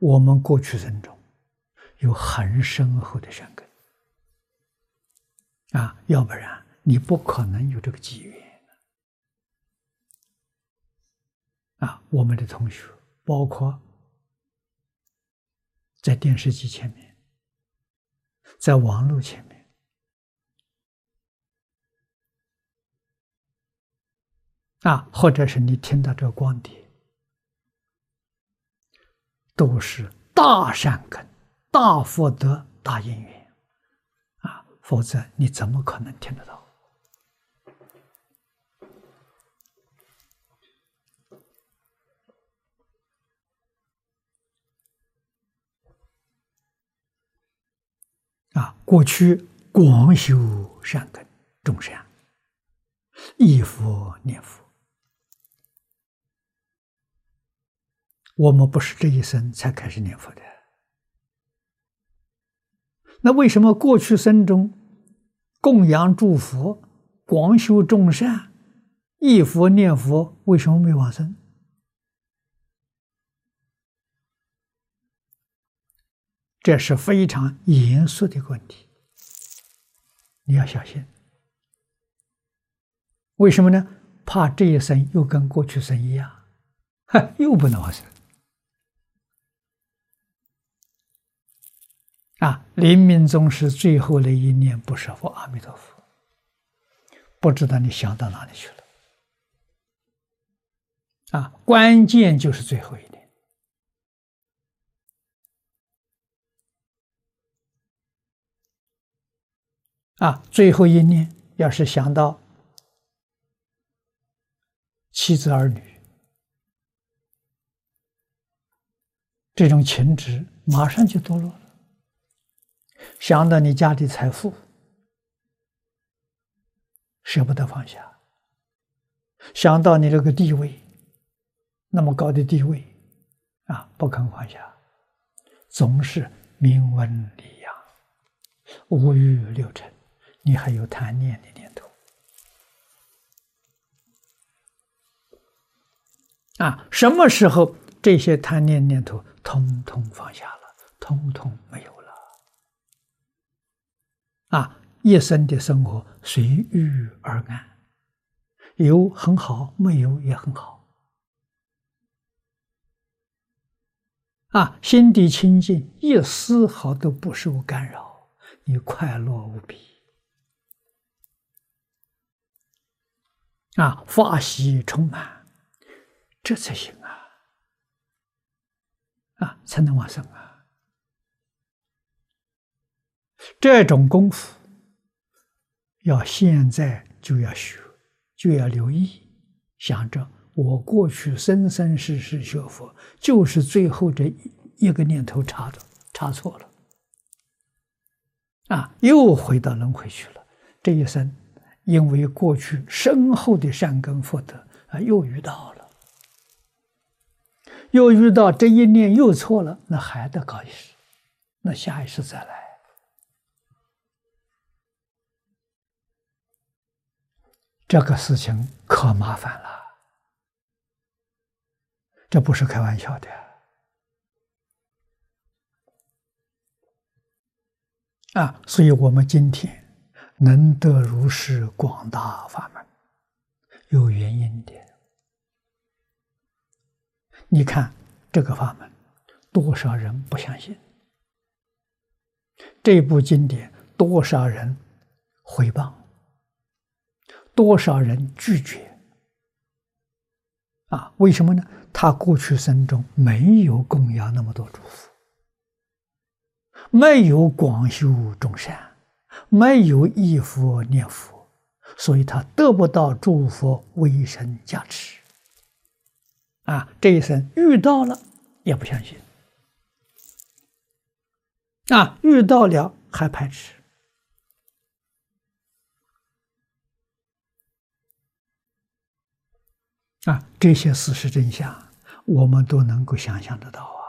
我们过去生中有很深厚的善根啊，要不然你不可能有这个机缘啊。我们的同学，包括在电视机前面，在网络前面。啊，或者是你听到这个光碟，都是大善根、大福德、大因缘，啊，否则你怎么可能听得到？啊，过去广修善根，众善，忆佛念佛。我们不是这一生才开始念佛的，那为什么过去生中供养诸佛、广修众善、忆佛念佛，为什么没往生？这是非常严肃的问题，你要小心。为什么呢？怕这一生又跟过去生一样，哈，又不能往生。啊！临命终时最后的一念不舍佛，阿弥陀佛，不知道你想到哪里去了。啊，关键就是最后一念。啊，最后一念要是想到妻子儿女，这种情执马上就堕落了。想到你家的财富，舍不得放下；想到你这个地位，那么高的地位，啊，不肯放下，总是名闻利养，五欲六尘，你还有贪念的念头，啊，什么时候这些贪念念头通通放下了，通通没有？啊，一生的生活随遇而安，有很好，没有也很好。啊，心地清净，一丝毫都不受干扰，你快乐无比。啊，法喜充满，这才行啊！啊，才能往生啊！这种功夫要现在就要学，就要留意，想着我过去生生世世学佛，就是最后这一个念头差的差错了，啊，又回到轮回去了。这一生因为过去深厚的善根福德啊，又遇到了，又遇到这一念又错了，那还得搞一世，那下一世再来。这个事情可麻烦了，这不是开玩笑的啊！所以我们今天能得如是广大法门，有原因的。你看这个法门，多少人不相信？这部经典，多少人毁谤？多少人拒绝？啊，为什么呢？他过去生中没有供养那么多诸佛，没有广修众善，没有忆佛念佛，所以他得不到诸佛威神加持。啊，这一生遇到了也不相信，啊，遇到了还排斥。啊，这些事实真相，我们都能够想象得到。